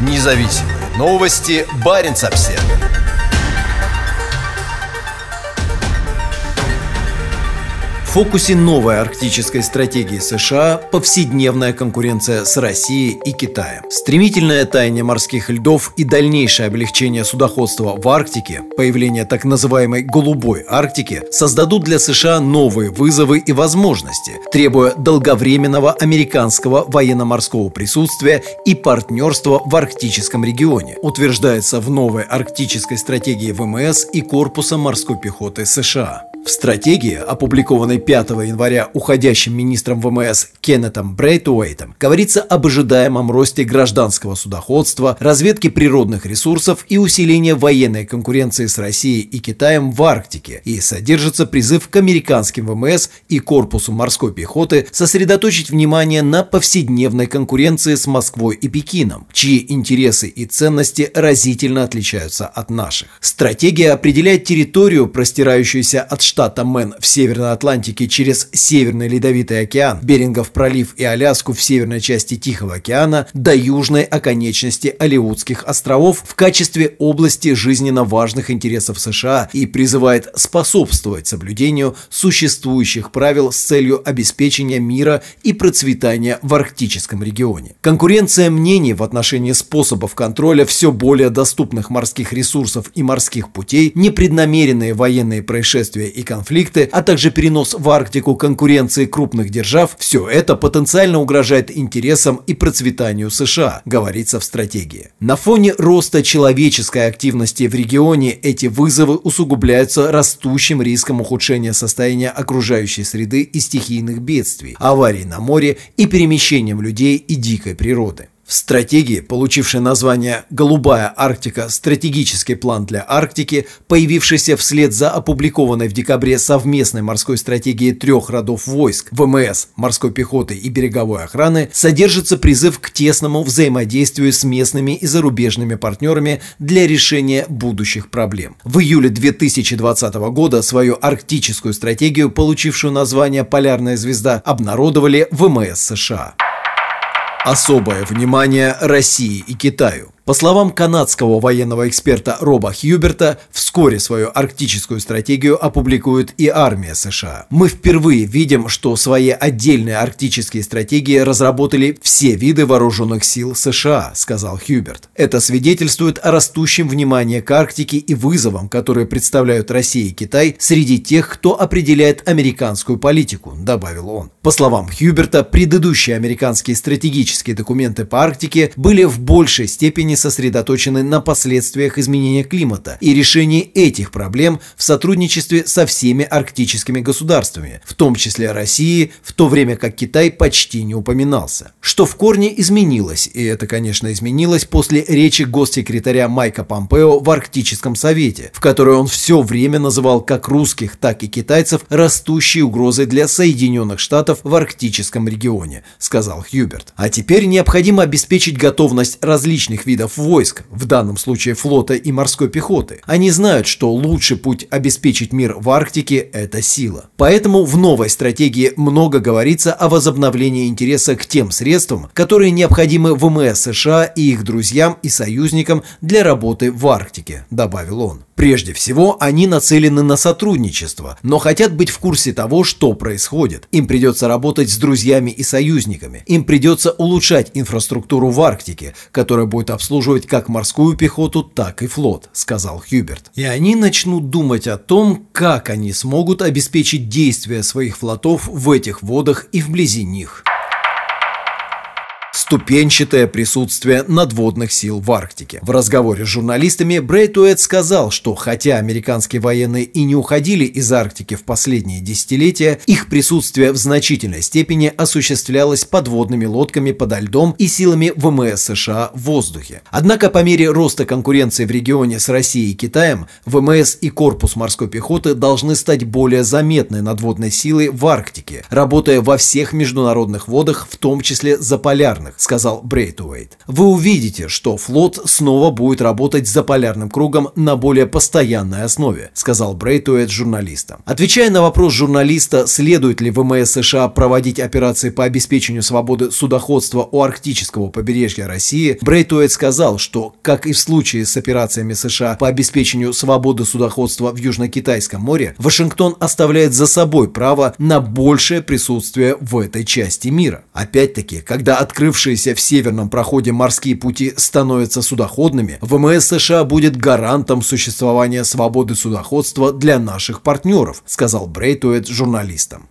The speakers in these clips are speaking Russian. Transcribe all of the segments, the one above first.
Независимые новости. Барин обсерва фокусе новой арктической стратегии США повседневная конкуренция с Россией и Китаем. Стремительное таяние морских льдов и дальнейшее облегчение судоходства в Арктике, появление так называемой «голубой Арктики» создадут для США новые вызовы и возможности, требуя долговременного американского военно-морского присутствия и партнерства в арктическом регионе, утверждается в новой арктической стратегии ВМС и Корпуса морской пехоты США. В стратегии, опубликованной 5 января уходящим министром ВМС Кеннетом Брейтуэйтом, говорится об ожидаемом росте гражданского судоходства, разведке природных ресурсов и усилении военной конкуренции с Россией и Китаем в Арктике и содержится призыв к американским ВМС и корпусу морской пехоты сосредоточить внимание на повседневной конкуренции с Москвой и Пекином, чьи интересы и ценности разительно отличаются от наших. Стратегия определяет территорию, простирающуюся от штата Мэн в Северной Атлантике через Северный Ледовитый океан, Берингов пролив и Аляску в северной части Тихого океана до южной оконечности Алиутских островов в качестве области жизненно важных интересов США и призывает способствовать соблюдению существующих правил с целью обеспечения мира и процветания в арктическом регионе. Конкуренция мнений в отношении способов контроля все более доступных морских ресурсов и морских путей, непреднамеренные военные происшествия и конфликты, а также перенос в Арктику конкуренции крупных держав, все это потенциально угрожает интересам и процветанию США, говорится в стратегии. На фоне роста человеческой активности в регионе эти вызовы усугубляются растущим риском ухудшения состояния окружающей среды и стихийных бедствий, аварий на море и перемещением людей и дикой природы. В стратегии, получившей название «Голубая Арктика. Стратегический план для Арктики», появившейся вслед за опубликованной в декабре совместной морской стратегией трех родов войск ВМС, морской пехоты и береговой охраны, содержится призыв к тесному взаимодействию с местными и зарубежными партнерами для решения будущих проблем. В июле 2020 года свою арктическую стратегию, получившую название «Полярная звезда», обнародовали ВМС США. Особое внимание России и Китаю. По словам канадского военного эксперта Роба Хьюберта, вскоре свою арктическую стратегию опубликует и армия США. Мы впервые видим, что свои отдельные арктические стратегии разработали все виды вооруженных сил США, сказал Хьюберт. Это свидетельствует о растущем внимании к Арктике и вызовам, которые представляют Россия и Китай среди тех, кто определяет американскую политику, добавил он. По словам Хьюберта, предыдущие американские стратегические документы по Арктике были в большей степени они сосредоточены на последствиях изменения климата и решении этих проблем в сотрудничестве со всеми арктическими государствами, в том числе Россией, в то время как Китай почти не упоминался. Что в корне изменилось, и это, конечно, изменилось после речи госсекретаря Майка Помпео в Арктическом совете, в которой он все время называл как русских, так и китайцев растущей угрозой для Соединенных Штатов в арктическом регионе, сказал Хьюберт. А теперь необходимо обеспечить готовность различных видов видов войск, в данном случае флота и морской пехоты. Они знают, что лучший путь обеспечить мир в Арктике – это сила. Поэтому в новой стратегии много говорится о возобновлении интереса к тем средствам, которые необходимы ВМС США и их друзьям и союзникам для работы в Арктике, добавил он. Прежде всего, они нацелены на сотрудничество, но хотят быть в курсе того, что происходит. Им придется работать с друзьями и союзниками. Им придется улучшать инфраструктуру в Арктике, которая будет обслуживать как морскую пехоту, так и флот, сказал Хьюберт. И они начнут думать о том, как они смогут обеспечить действия своих флотов в этих водах и вблизи них ступенчатое присутствие надводных сил в Арктике. В разговоре с журналистами Брейтуэт сказал, что хотя американские военные и не уходили из Арктики в последние десятилетия, их присутствие в значительной степени осуществлялось подводными лодками подо льдом и силами ВМС США в воздухе. Однако по мере роста конкуренции в регионе с Россией и Китаем, ВМС и корпус морской пехоты должны стать более заметной надводной силой в Арктике, работая во всех международных водах, в том числе заполярных, сказал Брейтуэйт. Вы увидите, что флот снова будет работать за полярным кругом на более постоянной основе, сказал Брейтуэйт журналистам. Отвечая на вопрос журналиста, следует ли ВМС США проводить операции по обеспечению свободы судоходства у арктического побережья России, Брейтуэйт сказал, что, как и в случае с операциями США по обеспечению свободы судоходства в Южно-Китайском море, Вашингтон оставляет за собой право на большее присутствие в этой части мира. Опять-таки, когда открывшиеся в северном проходе морские пути становятся судоходными, ВМС США будет гарантом существования свободы судоходства для наших партнеров, сказал Брейтуэт журналистам.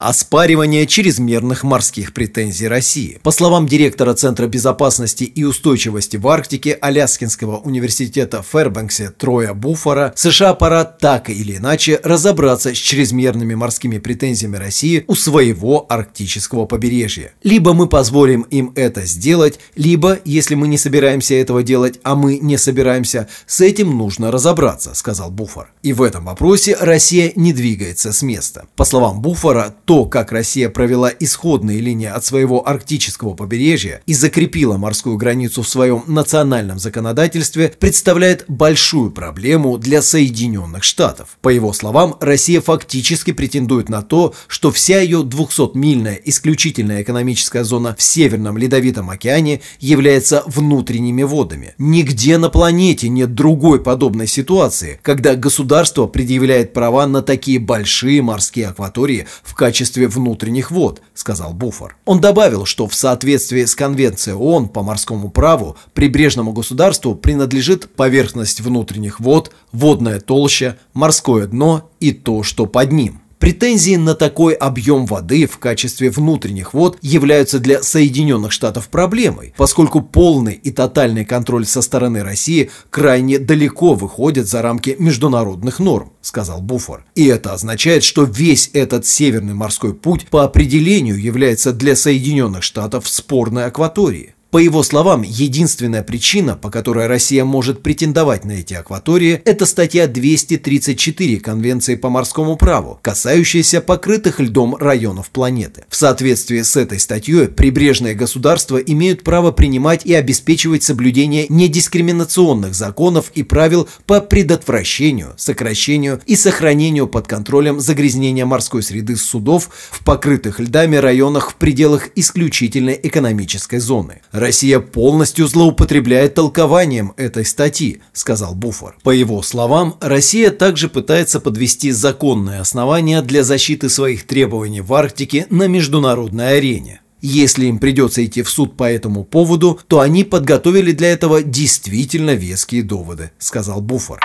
Оспаривание чрезмерных морских претензий России. По словам директора Центра безопасности и устойчивости в Арктике Аляскинского университета в Фэрбанксе Троя Буфора, США пора так или иначе разобраться с чрезмерными морскими претензиями России у своего арктического побережья. Либо мы позволим им это сделать, либо, если мы не собираемся этого делать, а мы не собираемся, с этим нужно разобраться, сказал Буфор. И в этом вопросе Россия не двигается с места. По словам Буфора, то, как Россия провела исходные линии от своего арктического побережья и закрепила морскую границу в своем национальном законодательстве, представляет большую проблему для Соединенных Штатов. По его словам, Россия фактически претендует на то, что вся ее 200-мильная исключительная экономическая зона в Северном Ледовитом океане является внутренними водами. Нигде на планете нет другой подобной ситуации, когда государство предъявляет права на такие большие морские акватории в качестве качестве внутренних вод, сказал Буфор. Он добавил, что в соответствии с Конвенцией ООН по морскому праву прибрежному государству принадлежит поверхность внутренних вод, водная толща, морское дно и то, что под ним. Претензии на такой объем воды в качестве внутренних вод являются для Соединенных Штатов проблемой, поскольку полный и тотальный контроль со стороны России крайне далеко выходит за рамки международных норм, сказал Буфор. И это означает, что весь этот северный морской путь по определению является для Соединенных Штатов спорной акваторией. По его словам, единственная причина, по которой Россия может претендовать на эти акватории, это статья 234 Конвенции по морскому праву, касающаяся покрытых льдом районов планеты. В соответствии с этой статьей, прибрежные государства имеют право принимать и обеспечивать соблюдение недискриминационных законов и правил по предотвращению, сокращению и сохранению под контролем загрязнения морской среды судов в покрытых льдами районах в пределах исключительной экономической зоны. Россия полностью злоупотребляет толкованием этой статьи, сказал Буфор. По его словам, Россия также пытается подвести законные основания для защиты своих требований в Арктике на международной арене. Если им придется идти в суд по этому поводу, то они подготовили для этого действительно веские доводы, сказал Буфор.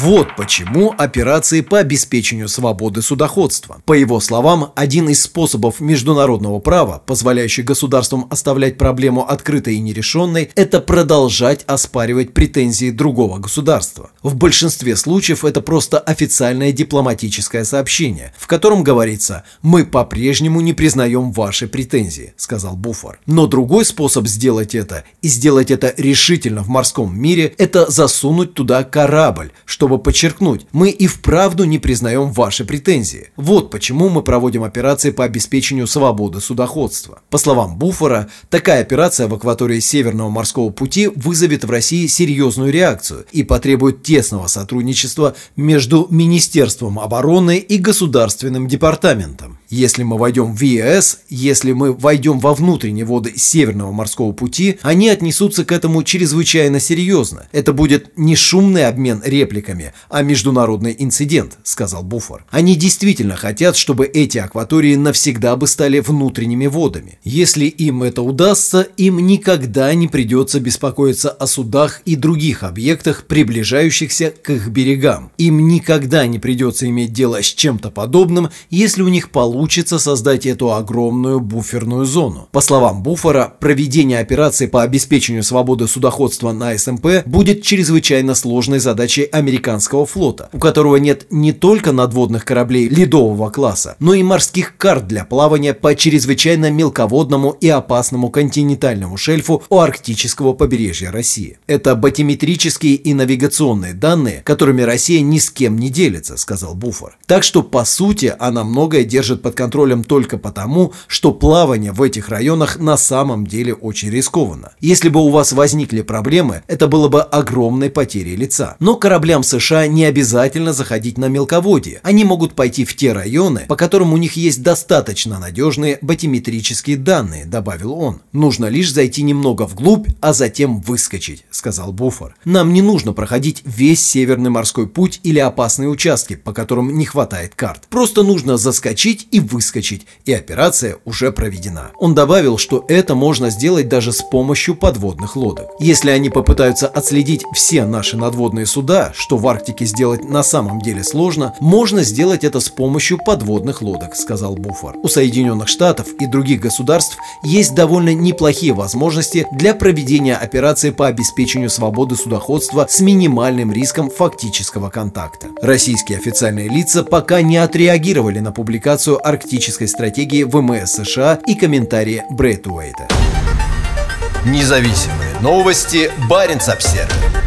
Вот почему операции по обеспечению свободы судоходства. По его словам, один из способов международного права, позволяющий государствам оставлять проблему открытой и нерешенной, это продолжать оспаривать претензии другого государства. В большинстве случаев это просто официальное дипломатическое сообщение, в котором говорится «Мы по-прежнему не признаем ваши претензии», сказал Буфор. Но другой способ сделать это, и сделать это решительно в морском мире, это засунуть туда корабль, что чтобы подчеркнуть, мы и вправду не признаем ваши претензии. Вот почему мы проводим операции по обеспечению свободы судоходства. По словам Буфора, такая операция в акватории Северного морского пути вызовет в России серьезную реакцию и потребует тесного сотрудничества между Министерством обороны и Государственным департаментом. Если мы войдем в ЕС, если мы войдем во внутренние воды Северного морского пути, они отнесутся к этому чрезвычайно серьезно. Это будет не шумный обмен репликами, а международный инцидент, сказал Буфор. Они действительно хотят, чтобы эти акватории навсегда бы стали внутренними водами. Если им это удастся, им никогда не придется беспокоиться о судах и других объектах, приближающихся к их берегам. Им никогда не придется иметь дело с чем-то подобным, если у них получится создать эту огромную буферную зону. По словам Буфора, проведение операции по обеспечению свободы судоходства на СМП будет чрезвычайно сложной задачей американцев американского флота, у которого нет не только надводных кораблей ледового класса, но и морских карт для плавания по чрезвычайно мелководному и опасному континентальному шельфу у арктического побережья России. Это батиметрические и навигационные данные, которыми Россия ни с кем не делится, сказал Буфор. Так что, по сути, она многое держит под контролем только потому, что плавание в этих районах на самом деле очень рискованно. Если бы у вас возникли проблемы, это было бы огромной потерей лица. Но кораблям США не обязательно заходить на мелководье. Они могут пойти в те районы, по которым у них есть достаточно надежные батиметрические данные, добавил он. Нужно лишь зайти немного вглубь, а затем выскочить, сказал Буфор. Нам не нужно проходить весь Северный морской путь или опасные участки, по которым не хватает карт. Просто нужно заскочить и выскочить, и операция уже проведена. Он добавил, что это можно сделать даже с помощью подводных лодок. Если они попытаются отследить все наши надводные суда, что в Арктике сделать на самом деле сложно, можно сделать это с помощью подводных лодок, сказал Буфор. У Соединенных Штатов и других государств есть довольно неплохие возможности для проведения операции по обеспечению свободы судоходства с минимальным риском фактического контакта. Российские официальные лица пока не отреагировали на публикацию арктической стратегии ВМС США и комментарии Брэйтуэйта. Независимые новости. Барин обсервис